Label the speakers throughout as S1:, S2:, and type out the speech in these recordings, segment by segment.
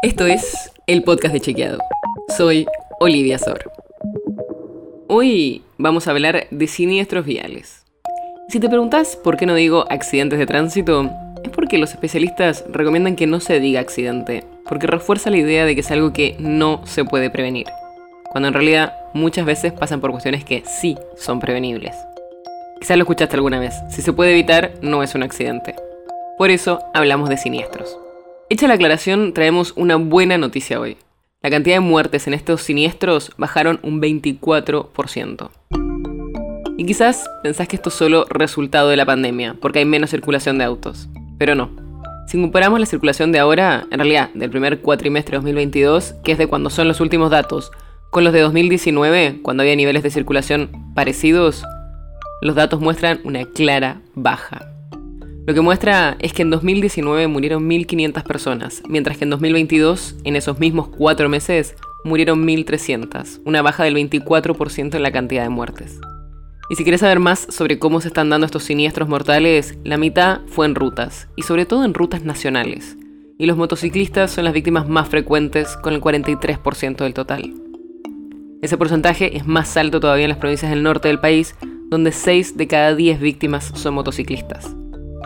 S1: Esto es el podcast de Chequeado. Soy Olivia Sor. Hoy vamos a hablar de siniestros viales. Si te preguntas por qué no digo accidentes de tránsito, es porque los especialistas recomiendan que no se diga accidente, porque refuerza la idea de que es algo que no se puede prevenir, cuando en realidad muchas veces pasan por cuestiones que sí son prevenibles. Quizás lo escuchaste alguna vez, si se puede evitar no es un accidente. Por eso hablamos de siniestros. Hecha la aclaración, traemos una buena noticia hoy. La cantidad de muertes en estos siniestros bajaron un 24%. Y quizás pensás que esto es solo resultado de la pandemia, porque hay menos circulación de autos. Pero no. Si comparamos la circulación de ahora, en realidad del primer cuatrimestre de 2022, que es de cuando son los últimos datos, con los de 2019, cuando había niveles de circulación parecidos, los datos muestran una clara baja. Lo que muestra es que en 2019 murieron 1.500 personas, mientras que en 2022, en esos mismos cuatro meses, murieron 1.300, una baja del 24% en la cantidad de muertes. Y si quieres saber más sobre cómo se están dando estos siniestros mortales, la mitad fue en rutas, y sobre todo en rutas nacionales. Y los motociclistas son las víctimas más frecuentes, con el 43% del total. Ese porcentaje es más alto todavía en las provincias del norte del país, donde 6 de cada 10 víctimas son motociclistas.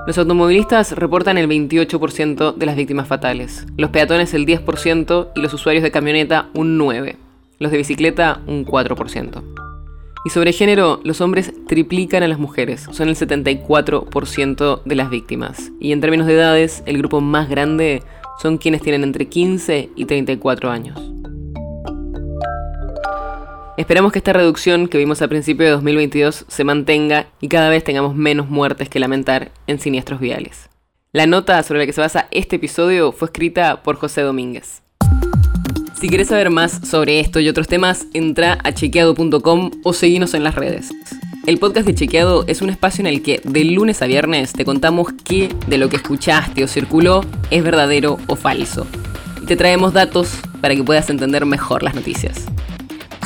S1: Los automovilistas reportan el 28% de las víctimas fatales, los peatones el 10% y los usuarios de camioneta un 9%, los de bicicleta un 4%. Y sobre género, los hombres triplican a las mujeres, son el 74% de las víctimas. Y en términos de edades, el grupo más grande son quienes tienen entre 15 y 34 años. Esperamos que esta reducción que vimos a principio de 2022 se mantenga y cada vez tengamos menos muertes que lamentar en siniestros viales. La nota sobre la que se basa este episodio fue escrita por José Domínguez. Si quieres saber más sobre esto y otros temas, entra a chequeado.com o seguinos en las redes. El podcast de Chequeado es un espacio en el que de lunes a viernes te contamos qué de lo que escuchaste o circuló es verdadero o falso. Y te traemos datos para que puedas entender mejor las noticias.